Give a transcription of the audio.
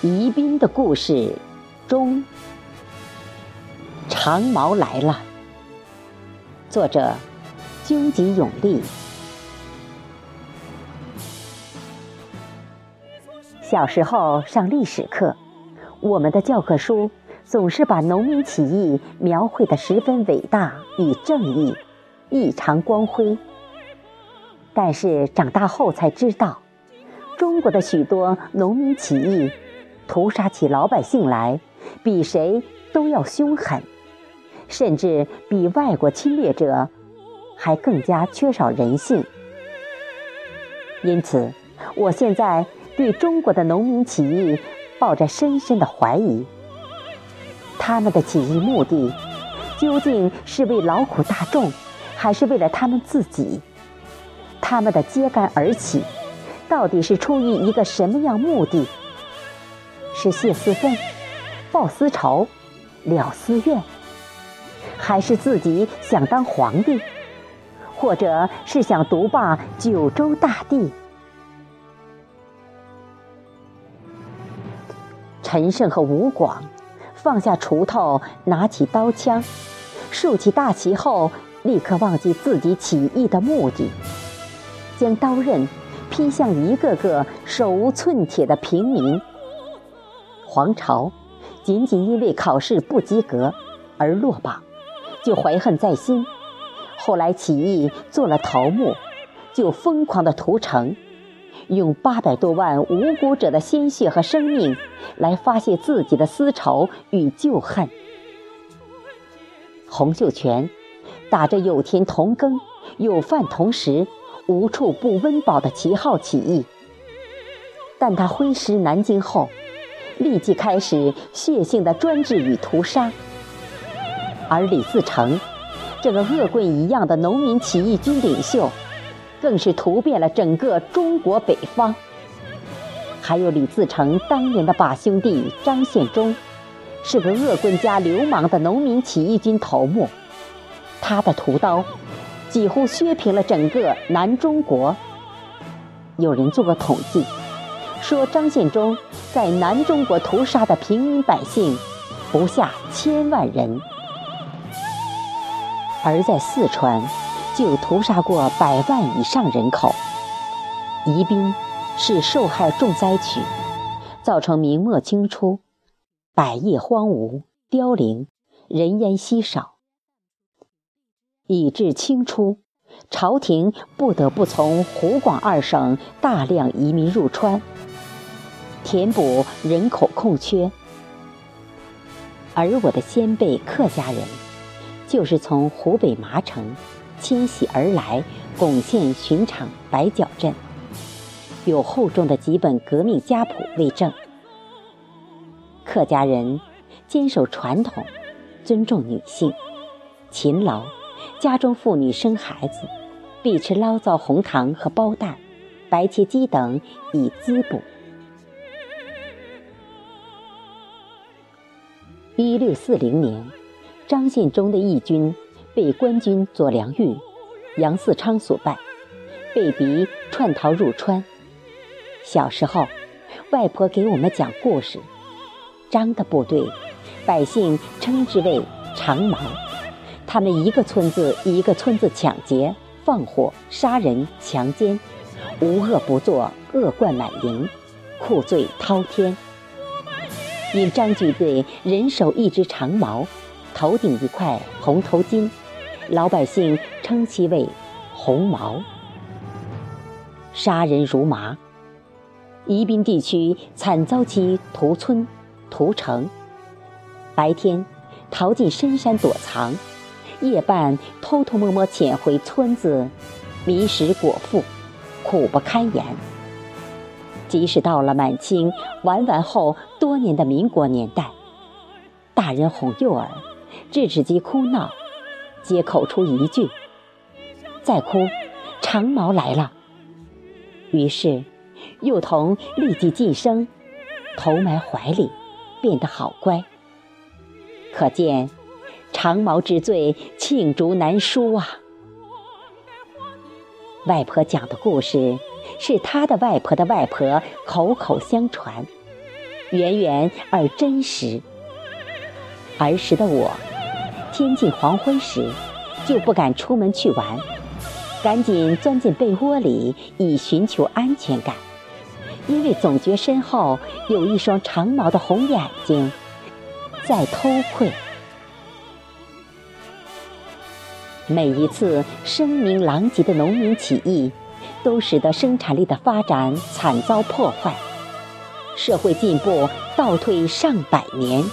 宜宾的故事中，长毛来了。作者：究极永利。小时候上历史课，我们的教科书总是把农民起义描绘的十分伟大与正义，异常光辉。但是长大后才知道，中国的许多农民起义。屠杀起老百姓来，比谁都要凶狠，甚至比外国侵略者还更加缺少人性。因此，我现在对中国的农民起义抱着深深的怀疑：他们的起义目的究竟是为劳苦大众，还是为了他们自己？他们的揭竿而起，到底是出于一个什么样目的？是泄私愤、报私仇、了私怨，还是自己想当皇帝，或者是想独霸九州大地？陈胜和吴广放下锄头，拿起刀枪，竖起大旗后，立刻忘记自己起义的目的，将刀刃劈向一个个手无寸铁的平民。王朝仅仅因为考试不及格而落榜，就怀恨在心。后来起义做了头目，就疯狂的屠城，用八百多万无辜者的鲜血和生命来发泄自己的私仇与旧恨。洪秀全打着有田同耕、有饭同食、无处不温饱的旗号起义，但他挥师南京后。立即开始血腥的专制与屠杀，而李自成这个恶棍一样的农民起义军领袖，更是屠遍了整个中国北方。还有李自成当年的把兄弟张献忠，是个恶棍加流氓的农民起义军头目，他的屠刀几乎削平了整个南中国。有人做过统计。说张献忠在南中国屠杀的平民百姓不下千万人，而在四川就屠杀过百万以上人口。宜宾是受害重灾区，造成明末清初百业荒芜凋零，人烟稀少，以至清初朝廷不得不从湖广二省大量移民入川。填补人口空缺，而我的先辈客家人，就是从湖北麻城迁徙而来，巩县巡场白角镇，有厚重的几本革命家谱为证。客家人坚守传统，尊重女性，勤劳，家中妇女生孩子，必吃醪糟红糖和包蛋、白切鸡等以滋补。一六四零年，张献忠的义军被官军左良玉、杨嗣昌所败，被逼窜逃入川。小时候，外婆给我们讲故事，张的部队，百姓称之为长毛。他们一个村子一个村子抢劫、放火、杀人、强奸，无恶不作，恶贯满盈，酷罪滔天。因张举队人手一只长矛，头顶一块红头巾，老百姓称其为“红毛”。杀人如麻，宜宾地区惨遭其屠村、屠城。白天逃进深山躲藏，夜半偷偷摸摸潜回村子，迷食果腹，苦不堪言。即使到了满清完完后多年的民国年代，大人哄幼儿，制止其哭闹，皆口出一句：“再哭，长毛来了。”于是，幼童立即噤声，头埋怀里，变得好乖。可见，长毛之罪罄竹难书啊！外婆讲的故事。是她的外婆的外婆。口口相传，远远而真实。儿时的我，天近黄昏时，就不敢出门去玩，赶紧钻进被窝里以寻求安全感，因为总觉身后有一双长毛的红眼睛在偷窥。每一次声名狼藉的农民起义，都使得生产力的发展惨遭破坏，社会进步倒退上百年。